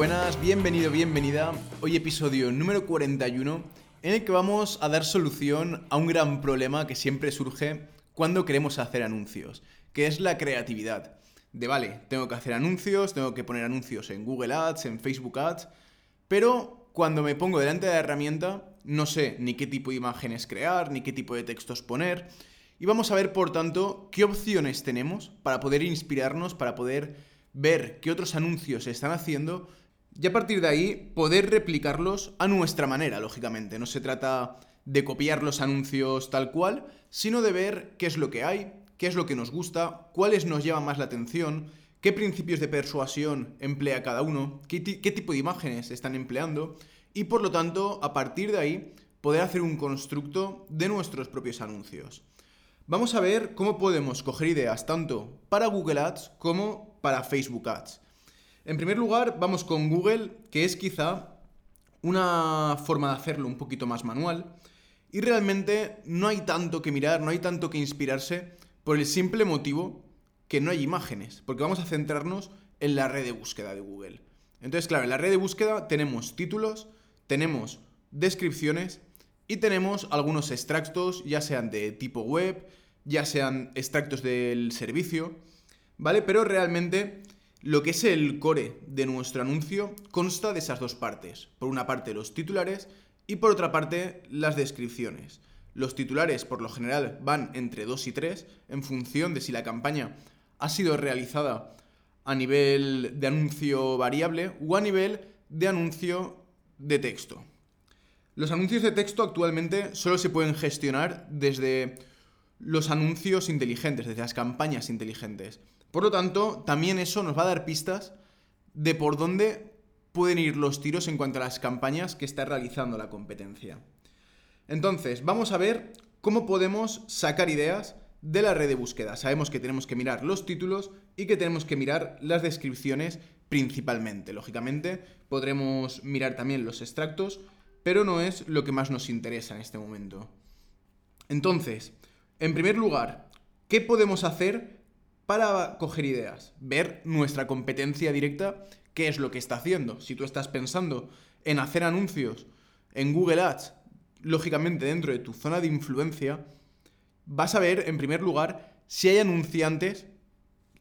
buenas, bienvenido, bienvenida. Hoy episodio número 41 en el que vamos a dar solución a un gran problema que siempre surge cuando queremos hacer anuncios, que es la creatividad. De vale, tengo que hacer anuncios, tengo que poner anuncios en Google Ads, en Facebook Ads, pero cuando me pongo delante de la herramienta no sé ni qué tipo de imágenes crear, ni qué tipo de textos poner. Y vamos a ver, por tanto, qué opciones tenemos para poder inspirarnos, para poder ver qué otros anuncios se están haciendo y a partir de ahí poder replicarlos a nuestra manera, lógicamente. No se trata de copiar los anuncios tal cual, sino de ver qué es lo que hay, qué es lo que nos gusta, cuáles nos llaman más la atención, qué principios de persuasión emplea cada uno, qué, qué tipo de imágenes están empleando y por lo tanto, a partir de ahí, poder hacer un constructo de nuestros propios anuncios. Vamos a ver cómo podemos coger ideas tanto para Google Ads como para Facebook Ads. En primer lugar, vamos con Google, que es quizá una forma de hacerlo un poquito más manual. Y realmente no hay tanto que mirar, no hay tanto que inspirarse por el simple motivo que no hay imágenes, porque vamos a centrarnos en la red de búsqueda de Google. Entonces, claro, en la red de búsqueda tenemos títulos, tenemos descripciones y tenemos algunos extractos, ya sean de tipo web, ya sean extractos del servicio, ¿vale? Pero realmente lo que es el core de nuestro anuncio consta de esas dos partes. Por una parte los titulares y por otra parte las descripciones. Los titulares por lo general van entre 2 y 3 en función de si la campaña ha sido realizada a nivel de anuncio variable o a nivel de anuncio de texto. Los anuncios de texto actualmente solo se pueden gestionar desde los anuncios inteligentes, desde las campañas inteligentes. Por lo tanto, también eso nos va a dar pistas de por dónde pueden ir los tiros en cuanto a las campañas que está realizando la competencia. Entonces, vamos a ver cómo podemos sacar ideas de la red de búsqueda. Sabemos que tenemos que mirar los títulos y que tenemos que mirar las descripciones principalmente. Lógicamente, podremos mirar también los extractos, pero no es lo que más nos interesa en este momento. Entonces, en primer lugar, ¿qué podemos hacer para coger ideas? Ver nuestra competencia directa, qué es lo que está haciendo. Si tú estás pensando en hacer anuncios en Google Ads, lógicamente dentro de tu zona de influencia, vas a ver, en primer lugar, si hay anunciantes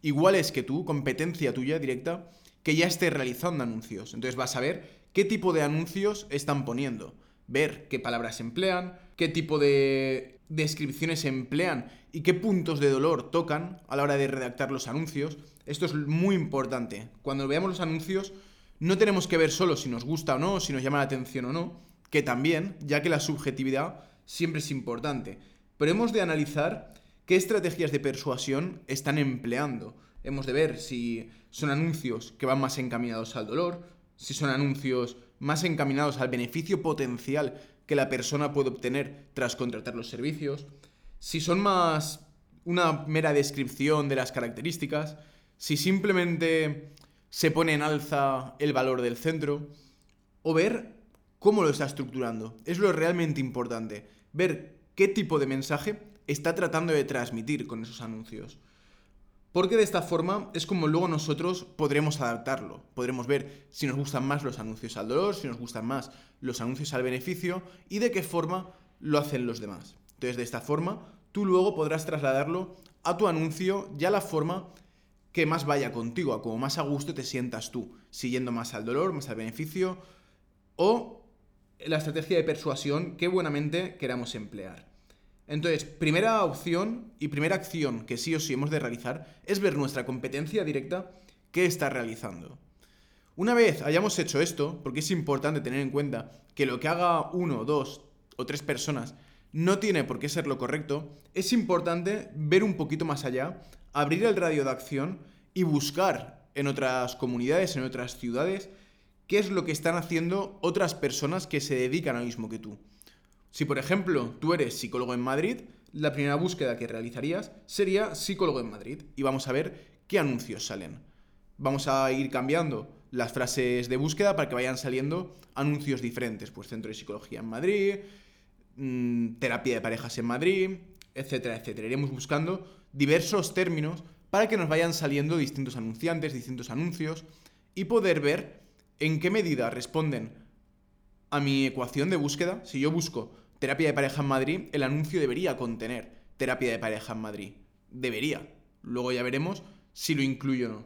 iguales que tú, competencia tuya directa, que ya esté realizando anuncios. Entonces vas a ver qué tipo de anuncios están poniendo, ver qué palabras emplean, qué tipo de descripciones emplean y qué puntos de dolor tocan a la hora de redactar los anuncios. Esto es muy importante. Cuando veamos los anuncios, no tenemos que ver solo si nos gusta o no, si nos llama la atención o no, que también, ya que la subjetividad siempre es importante pero hemos de analizar qué estrategias de persuasión están empleando. Hemos de ver si son anuncios que van más encaminados al dolor, si son anuncios más encaminados al beneficio potencial que la persona puede obtener tras contratar los servicios, si son más una mera descripción de las características, si simplemente se pone en alza el valor del centro, o ver cómo lo está estructurando. Es lo realmente importante. Ver qué tipo de mensaje está tratando de transmitir con esos anuncios. Porque de esta forma es como luego nosotros podremos adaptarlo. Podremos ver si nos gustan más los anuncios al dolor, si nos gustan más los anuncios al beneficio y de qué forma lo hacen los demás. Entonces, de esta forma, tú luego podrás trasladarlo a tu anuncio ya la forma que más vaya contigo, a como más a gusto te sientas tú, siguiendo más al dolor, más al beneficio o la estrategia de persuasión que buenamente queramos emplear. Entonces, primera opción y primera acción que sí o sí hemos de realizar es ver nuestra competencia directa qué está realizando. Una vez hayamos hecho esto, porque es importante tener en cuenta que lo que haga uno, dos o tres personas no tiene por qué ser lo correcto, es importante ver un poquito más allá, abrir el radio de acción y buscar en otras comunidades, en otras ciudades, qué es lo que están haciendo otras personas que se dedican al mismo que tú. Si, por ejemplo, tú eres psicólogo en Madrid, la primera búsqueda que realizarías sería psicólogo en Madrid y vamos a ver qué anuncios salen. Vamos a ir cambiando las frases de búsqueda para que vayan saliendo anuncios diferentes, pues centro de psicología en Madrid, mm, terapia de parejas en Madrid, etcétera, etcétera. Iremos buscando diversos términos para que nos vayan saliendo distintos anunciantes, distintos anuncios y poder ver en qué medida responden a mi ecuación de búsqueda. Si yo busco terapia de pareja en Madrid, el anuncio debería contener terapia de pareja en Madrid. Debería. Luego ya veremos si lo incluyo o no.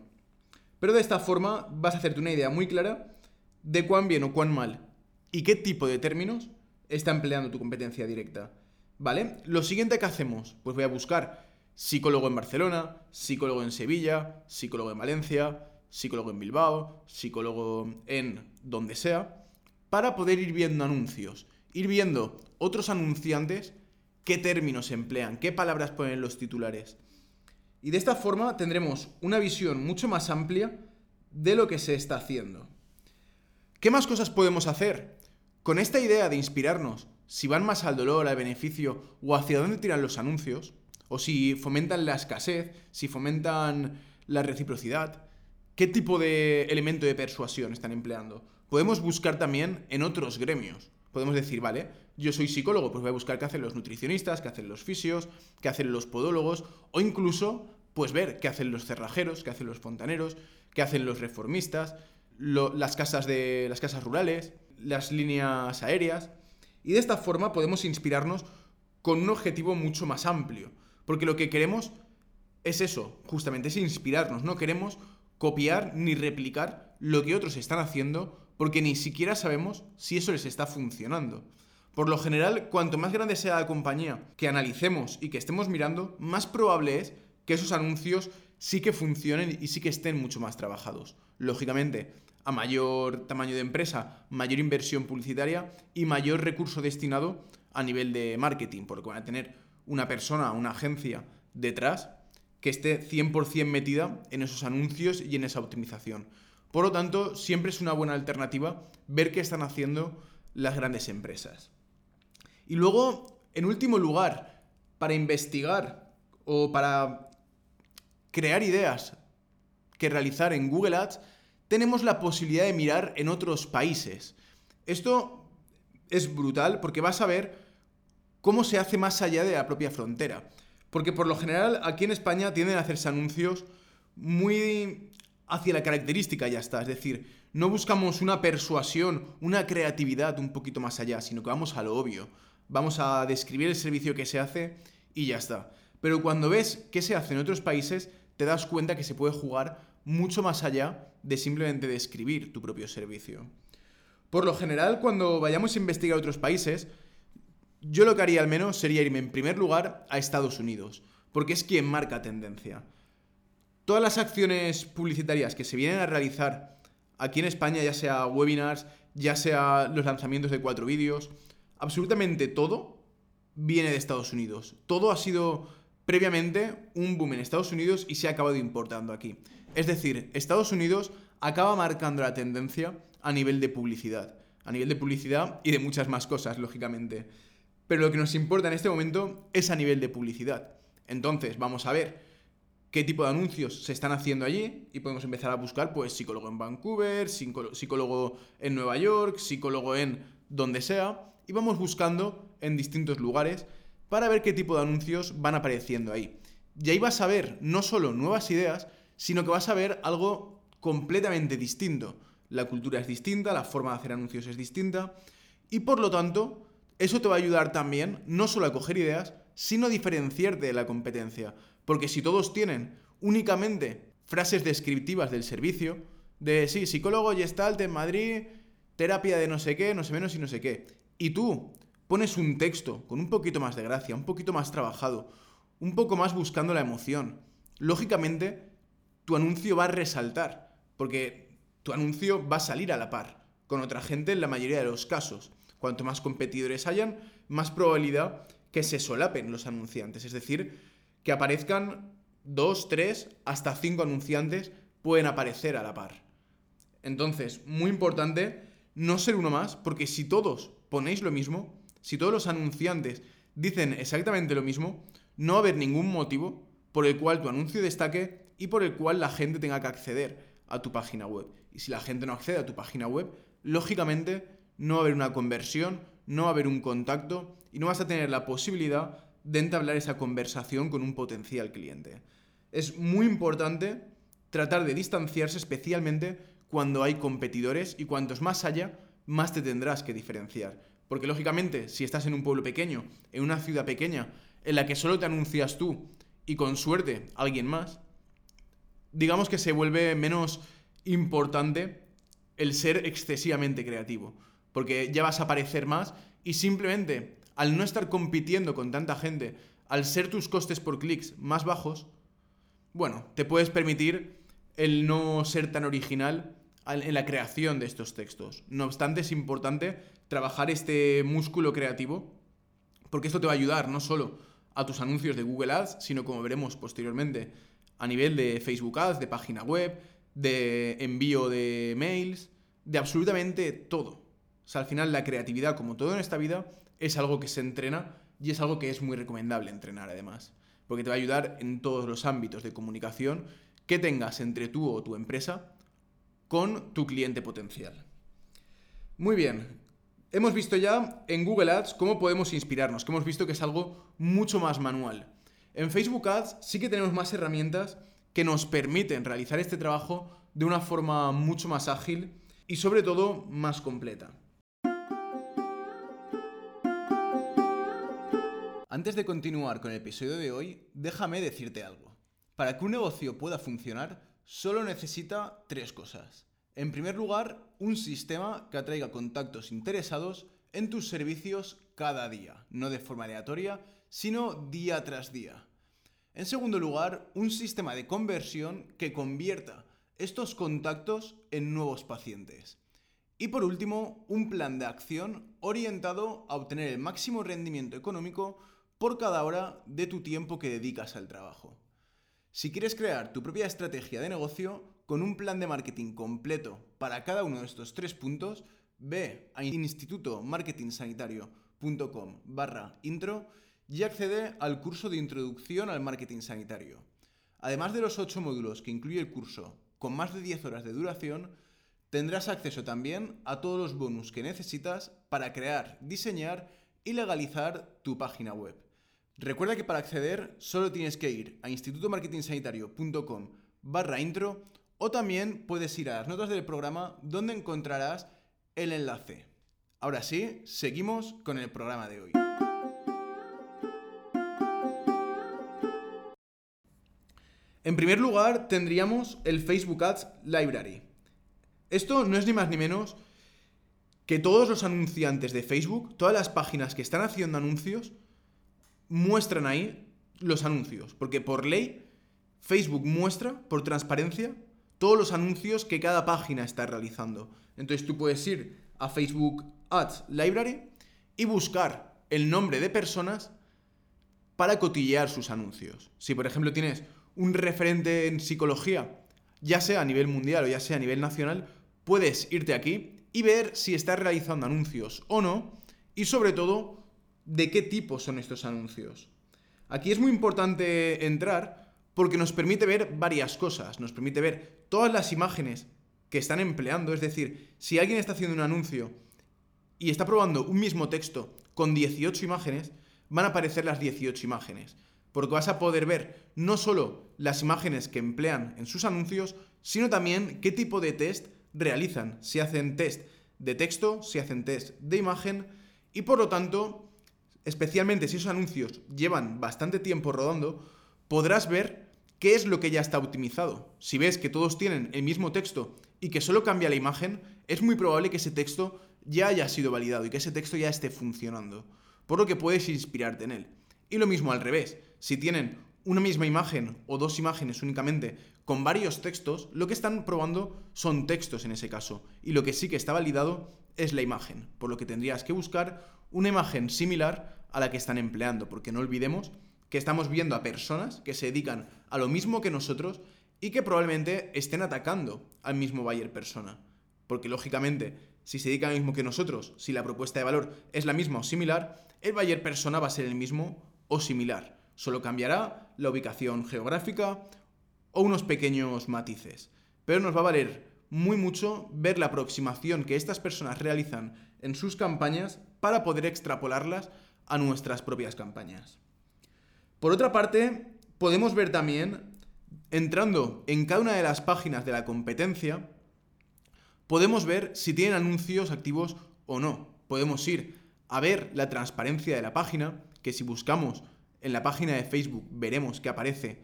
Pero de esta forma vas a hacerte una idea muy clara de cuán bien o cuán mal y qué tipo de términos está empleando tu competencia directa. ¿Vale? Lo siguiente que hacemos, pues voy a buscar psicólogo en Barcelona, psicólogo en Sevilla, psicólogo en Valencia, psicólogo en Bilbao, psicólogo en donde sea, para poder ir viendo anuncios, ir viendo otros anunciantes qué términos emplean, qué palabras ponen en los titulares. Y de esta forma tendremos una visión mucho más amplia de lo que se está haciendo. ¿Qué más cosas podemos hacer? Con esta idea de inspirarnos, si van más al dolor, al beneficio o hacia dónde tiran los anuncios, o si fomentan la escasez, si fomentan la reciprocidad, ¿qué tipo de elemento de persuasión están empleando? Podemos buscar también en otros gremios. Podemos decir, vale, yo soy psicólogo, pues voy a buscar qué hacen los nutricionistas, qué hacen los fisios, qué hacen los podólogos, o incluso, pues ver qué hacen los cerrajeros, qué hacen los fontaneros, qué hacen los reformistas, las, casas de, las casas rurales, las líneas aéreas. Y de esta forma podemos inspirarnos con un objetivo mucho más amplio. Porque lo que queremos es eso, justamente, es inspirarnos. No queremos copiar ni replicar lo que otros están haciendo porque ni siquiera sabemos si eso les está funcionando. Por lo general, cuanto más grande sea la compañía que analicemos y que estemos mirando, más probable es que esos anuncios sí que funcionen y sí que estén mucho más trabajados. Lógicamente, a mayor tamaño de empresa, mayor inversión publicitaria y mayor recurso destinado a nivel de marketing, porque van a tener una persona, una agencia detrás que esté 100% metida en esos anuncios y en esa optimización. Por lo tanto, siempre es una buena alternativa ver qué están haciendo las grandes empresas. Y luego, en último lugar, para investigar o para crear ideas que realizar en Google Ads, tenemos la posibilidad de mirar en otros países. Esto es brutal porque vas a ver cómo se hace más allá de la propia frontera. Porque por lo general aquí en España tienden a hacerse anuncios muy hacia la característica ya está. Es decir, no buscamos una persuasión, una creatividad un poquito más allá, sino que vamos a lo obvio vamos a describir el servicio que se hace y ya está. Pero cuando ves qué se hace en otros países, te das cuenta que se puede jugar mucho más allá de simplemente describir tu propio servicio. Por lo general, cuando vayamos a investigar otros países, yo lo que haría al menos sería irme en primer lugar a Estados Unidos, porque es quien marca tendencia. Todas las acciones publicitarias que se vienen a realizar aquí en España, ya sea webinars, ya sea los lanzamientos de cuatro vídeos, absolutamente todo viene de Estados Unidos. Todo ha sido previamente un boom en Estados Unidos y se ha acabado importando aquí. Es decir, Estados Unidos acaba marcando la tendencia a nivel de publicidad. A nivel de publicidad y de muchas más cosas, lógicamente. Pero lo que nos importa en este momento es a nivel de publicidad. Entonces, vamos a ver qué tipo de anuncios se están haciendo allí y podemos empezar a buscar, pues, psicólogo en Vancouver, psicólogo en Nueva York, psicólogo en donde sea, y vamos buscando en distintos lugares para ver qué tipo de anuncios van apareciendo ahí. Y ahí vas a ver no solo nuevas ideas, sino que vas a ver algo completamente distinto. La cultura es distinta, la forma de hacer anuncios es distinta y por lo tanto eso te va a ayudar también no solo a coger ideas, sino a diferenciarte de la competencia. Porque si todos tienen únicamente frases descriptivas del servicio, de sí, psicólogo gestalt en Madrid, terapia de no sé qué, no sé menos y no sé qué, y tú pones un texto con un poquito más de gracia, un poquito más trabajado, un poco más buscando la emoción, lógicamente tu anuncio va a resaltar, porque tu anuncio va a salir a la par con otra gente en la mayoría de los casos. Cuanto más competidores hayan, más probabilidad que se solapen los anunciantes, es decir, que aparezcan dos, tres, hasta cinco anunciantes pueden aparecer a la par. Entonces, muy importante no ser uno más, porque si todos ponéis lo mismo, si todos los anunciantes dicen exactamente lo mismo, no va a haber ningún motivo por el cual tu anuncio destaque y por el cual la gente tenga que acceder a tu página web. Y si la gente no accede a tu página web, lógicamente no va a haber una conversión, no va a haber un contacto y no vas a tener la posibilidad de entablar esa conversación con un potencial cliente. Es muy importante tratar de distanciarse especialmente cuando hay competidores y cuantos más haya, más te tendrás que diferenciar. Porque lógicamente, si estás en un pueblo pequeño, en una ciudad pequeña, en la que solo te anuncias tú y con suerte alguien más, digamos que se vuelve menos importante el ser excesivamente creativo. Porque ya vas a aparecer más y simplemente al no estar compitiendo con tanta gente, al ser tus costes por clics más bajos, bueno, te puedes permitir el no ser tan original en la creación de estos textos. No obstante, es importante trabajar este músculo creativo porque esto te va a ayudar no solo a tus anuncios de Google Ads, sino como veremos posteriormente a nivel de Facebook Ads, de página web, de envío de mails, de absolutamente todo. O sea, al final la creatividad, como todo en esta vida, es algo que se entrena y es algo que es muy recomendable entrenar además, porque te va a ayudar en todos los ámbitos de comunicación que tengas entre tú o tu empresa con tu cliente potencial. Muy bien, hemos visto ya en Google Ads cómo podemos inspirarnos, que hemos visto que es algo mucho más manual. En Facebook Ads sí que tenemos más herramientas que nos permiten realizar este trabajo de una forma mucho más ágil y sobre todo más completa. Antes de continuar con el episodio de hoy, déjame decirte algo. Para que un negocio pueda funcionar, solo necesita tres cosas. En primer lugar, un sistema que atraiga contactos interesados en tus servicios cada día, no de forma aleatoria, sino día tras día. En segundo lugar, un sistema de conversión que convierta estos contactos en nuevos pacientes. Y por último, un plan de acción orientado a obtener el máximo rendimiento económico por cada hora de tu tiempo que dedicas al trabajo. Si quieres crear tu propia estrategia de negocio con un plan de marketing completo para cada uno de estos tres puntos, ve a institutomarketingsanitario.com barra intro y accede al curso de introducción al marketing sanitario. Además de los 8 módulos que incluye el curso, con más de 10 horas de duración, tendrás acceso también a todos los bonus que necesitas para crear, diseñar y legalizar tu página web. Recuerda que para acceder solo tienes que ir a institutomarketingsanitario.com barra intro o también puedes ir a las notas del programa donde encontrarás el enlace. Ahora sí, seguimos con el programa de hoy. En primer lugar, tendríamos el Facebook Ads Library. Esto no es ni más ni menos que todos los anunciantes de Facebook, todas las páginas que están haciendo anuncios, muestran ahí los anuncios, porque por ley Facebook muestra, por transparencia, todos los anuncios que cada página está realizando. Entonces tú puedes ir a Facebook Ads Library y buscar el nombre de personas para cotillear sus anuncios. Si por ejemplo tienes un referente en psicología, ya sea a nivel mundial o ya sea a nivel nacional, puedes irte aquí y ver si está realizando anuncios o no y sobre todo de qué tipo son estos anuncios. Aquí es muy importante entrar porque nos permite ver varias cosas. Nos permite ver todas las imágenes que están empleando. Es decir, si alguien está haciendo un anuncio y está probando un mismo texto con 18 imágenes, van a aparecer las 18 imágenes. Porque vas a poder ver no solo las imágenes que emplean en sus anuncios, sino también qué tipo de test realizan. Si hacen test de texto, si hacen test de imagen y por lo tanto especialmente si esos anuncios llevan bastante tiempo rodando, podrás ver qué es lo que ya está optimizado. Si ves que todos tienen el mismo texto y que solo cambia la imagen, es muy probable que ese texto ya haya sido validado y que ese texto ya esté funcionando, por lo que puedes inspirarte en él. Y lo mismo al revés, si tienen una misma imagen o dos imágenes únicamente con varios textos, lo que están probando son textos en ese caso, y lo que sí que está validado es la imagen, por lo que tendrías que buscar una imagen similar a la que están empleando, porque no olvidemos que estamos viendo a personas que se dedican a lo mismo que nosotros y que probablemente estén atacando al mismo buyer persona. Porque lógicamente, si se dedican a lo mismo que nosotros, si la propuesta de valor es la misma o similar, el buyer persona va a ser el mismo o similar. Solo cambiará la ubicación geográfica o unos pequeños matices. Pero nos va a valer muy mucho ver la aproximación que estas personas realizan en sus campañas para poder extrapolarlas a nuestras propias campañas. Por otra parte, podemos ver también, entrando en cada una de las páginas de la competencia, podemos ver si tienen anuncios activos o no. Podemos ir a ver la transparencia de la página, que si buscamos en la página de Facebook veremos que aparece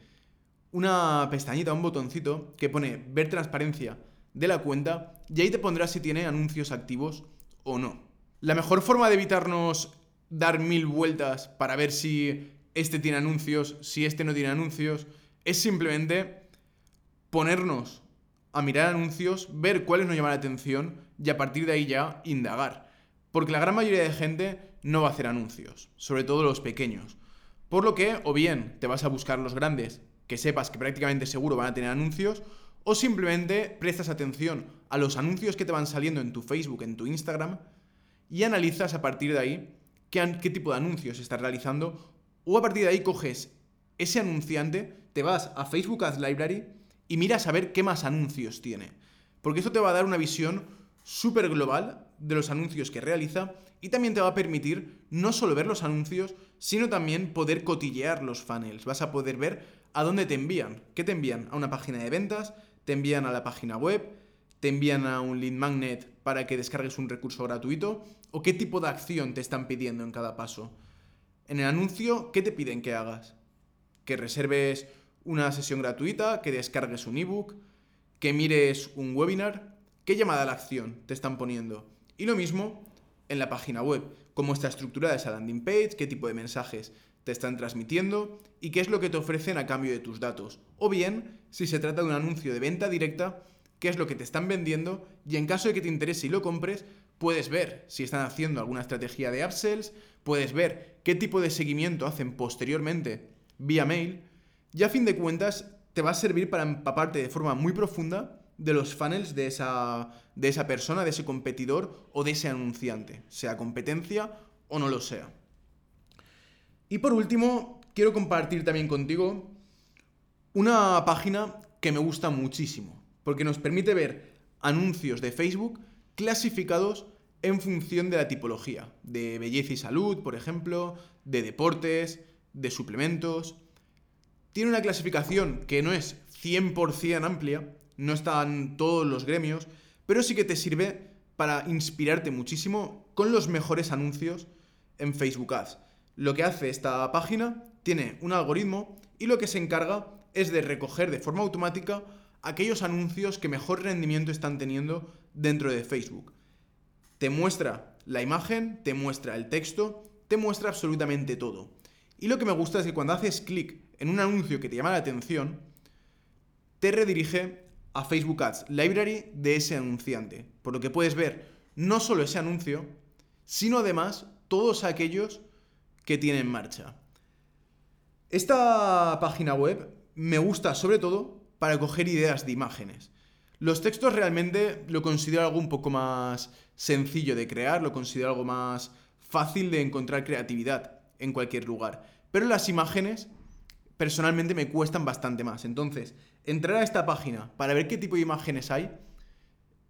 una pestañita, un botoncito que pone ver transparencia de la cuenta y ahí te pondrá si tiene anuncios activos o no. La mejor forma de evitarnos dar mil vueltas para ver si este tiene anuncios, si este no tiene anuncios, es simplemente ponernos a mirar anuncios, ver cuáles nos llaman la atención y a partir de ahí ya indagar. Porque la gran mayoría de gente no va a hacer anuncios, sobre todo los pequeños. Por lo que, o bien te vas a buscar los grandes, que sepas que prácticamente seguro van a tener anuncios, o simplemente prestas atención a los anuncios que te van saliendo en tu Facebook, en tu Instagram, y analizas a partir de ahí qué, tipo de anuncios estás realizando, o a partir de ahí coges ese anunciante, te vas a Facebook Ads Library y miras a ver qué más anuncios tiene. Porque esto te va a dar una visión súper global de los anuncios que realiza y también te va a permitir no solo ver los anuncios, sino también poder cotillear los funnels. Vas a poder ver a dónde te envían. ¿Qué te envían? A una página de ventas, te envían a la página web, te envían a un lead magnet para que descargues un recurso gratuito o qué tipo de acción te están pidiendo en cada paso. En el anuncio, ¿qué te piden que hagas? Que reserves una sesión gratuita, que descargues un ebook, que mires un webinar, qué llamada a la acción te están poniendo. Y lo mismo en la página web, cómo está estructurada esa landing page, qué tipo de mensajes te están transmitiendo y qué es lo que te ofrecen a cambio de tus datos. O bien, si se trata de un anuncio de venta directa, qué es lo que te están vendiendo y en caso de que te interese y lo compres, puedes ver si están haciendo alguna estrategia de upsells, puedes ver qué tipo de seguimiento hacen posteriormente vía mail y a fin de cuentas te va a servir para empaparte de forma muy profunda de los funnels de esa, de esa persona, de ese competidor o de ese anunciante, sea competencia o no lo sea. Y por último, quiero compartir también contigo una página que me gusta muchísimo, porque nos permite ver anuncios de Facebook clasificados en función de la tipología, de belleza y salud, por ejemplo, de deportes, de suplementos. Tiene una clasificación que no es 100% amplia, no están todos los gremios, pero sí que te sirve para inspirarte muchísimo con los mejores anuncios en Facebook Ads. Lo que hace esta página tiene un algoritmo y lo que se encarga es de recoger de forma automática aquellos anuncios que mejor rendimiento están teniendo dentro de Facebook. Te muestra la imagen, te muestra el texto, te muestra absolutamente todo. Y lo que me gusta es que cuando haces clic en un anuncio que te llama la atención, te redirige a Facebook Ads Library de ese anunciante. Por lo que puedes ver no solo ese anuncio, sino además todos aquellos que tiene en marcha. Esta página web me gusta sobre todo para coger ideas de imágenes. Los textos realmente lo considero algo un poco más sencillo de crear, lo considero algo más fácil de encontrar creatividad en cualquier lugar. Pero las imágenes personalmente me cuestan bastante más. Entonces, entrar a esta página para ver qué tipo de imágenes hay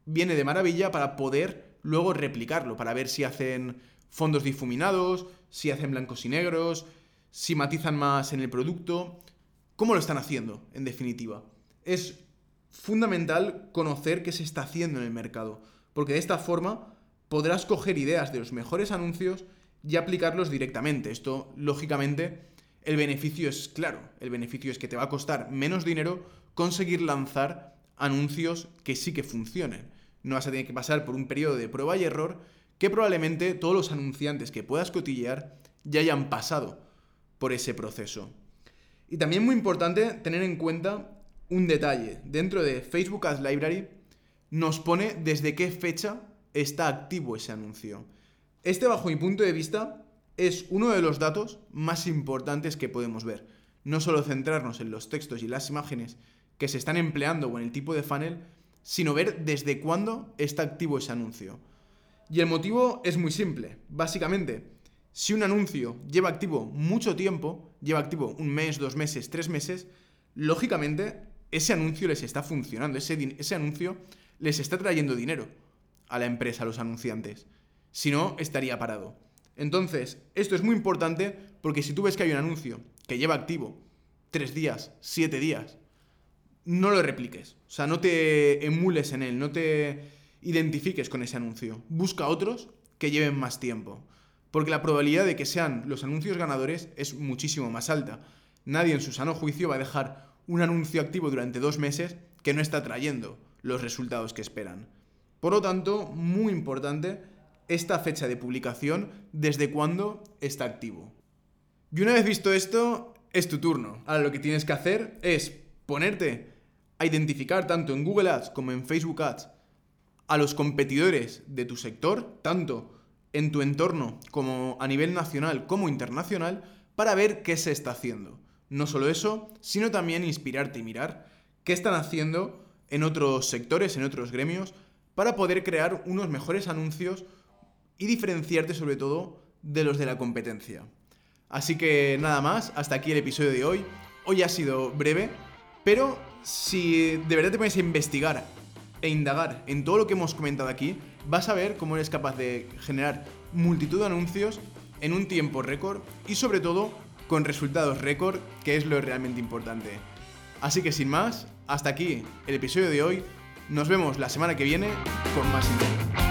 viene de maravilla para poder luego replicarlo, para ver si hacen fondos difuminados, si hacen blancos y negros, si matizan más en el producto, cómo lo están haciendo, en definitiva. Es fundamental conocer qué se está haciendo en el mercado, porque de esta forma podrás coger ideas de los mejores anuncios y aplicarlos directamente. Esto, lógicamente, el beneficio es claro. El beneficio es que te va a costar menos dinero conseguir lanzar anuncios que sí que funcionen. No vas a tener que pasar por un periodo de prueba y error que probablemente todos los anunciantes que puedas cotillear ya hayan pasado por ese proceso. Y también muy importante tener en cuenta un detalle. Dentro de Facebook Ads Library nos pone desde qué fecha está activo ese anuncio. Este, bajo mi punto de vista, es uno de los datos más importantes que podemos ver. No solo centrarnos en los textos y las imágenes que se están empleando o en el tipo de funnel, sino ver desde cuándo está activo ese anuncio. Y el motivo es muy simple. Básicamente, si un anuncio lleva activo mucho tiempo, lleva activo un mes, dos meses, tres meses, lógicamente ese anuncio les está funcionando, ese, anuncio les está trayendo dinero a la empresa, a los anunciantes. Si no, estaría parado. Entonces, esto es muy importante porque si tú ves que hay un anuncio que lleva activo tres días, siete días, no lo repliques. O sea, no te emules en él, no te identifiques con ese anuncio. Busca otros que lleven más tiempo. Porque la probabilidad de que sean los anuncios ganadores es muchísimo más alta. Nadie en su sano juicio va a dejar un anuncio activo durante dos meses que no está trayendo los resultados que esperan. Por lo tanto, muy importante esta fecha de publicación, desde cuándo está activo. Y una vez visto esto, es tu turno. Ahora lo que tienes que hacer es ponerte a identificar tanto en Google Ads como en Facebook Ads a los competidores de tu sector, tanto en tu entorno como a nivel nacional como internacional, para ver qué se está haciendo. No solo eso, sino también inspirarte y mirar qué están haciendo en otros sectores, en otros gremios, para poder crear unos mejores anuncios y diferenciarte sobre todo de los de la competencia. Así que nada más, hasta aquí el episodio de hoy. Hoy ha sido breve, pero si de verdad te pones a investigar e indagar en todo lo que hemos comentado aquí, vas a ver cómo eres capaz de generar multitud de anuncios en un tiempo récord y sobre todo con resultados récord, que es lo realmente importante. Así que sin más, hasta aquí el episodio de hoy. Nos vemos la semana que viene con más información.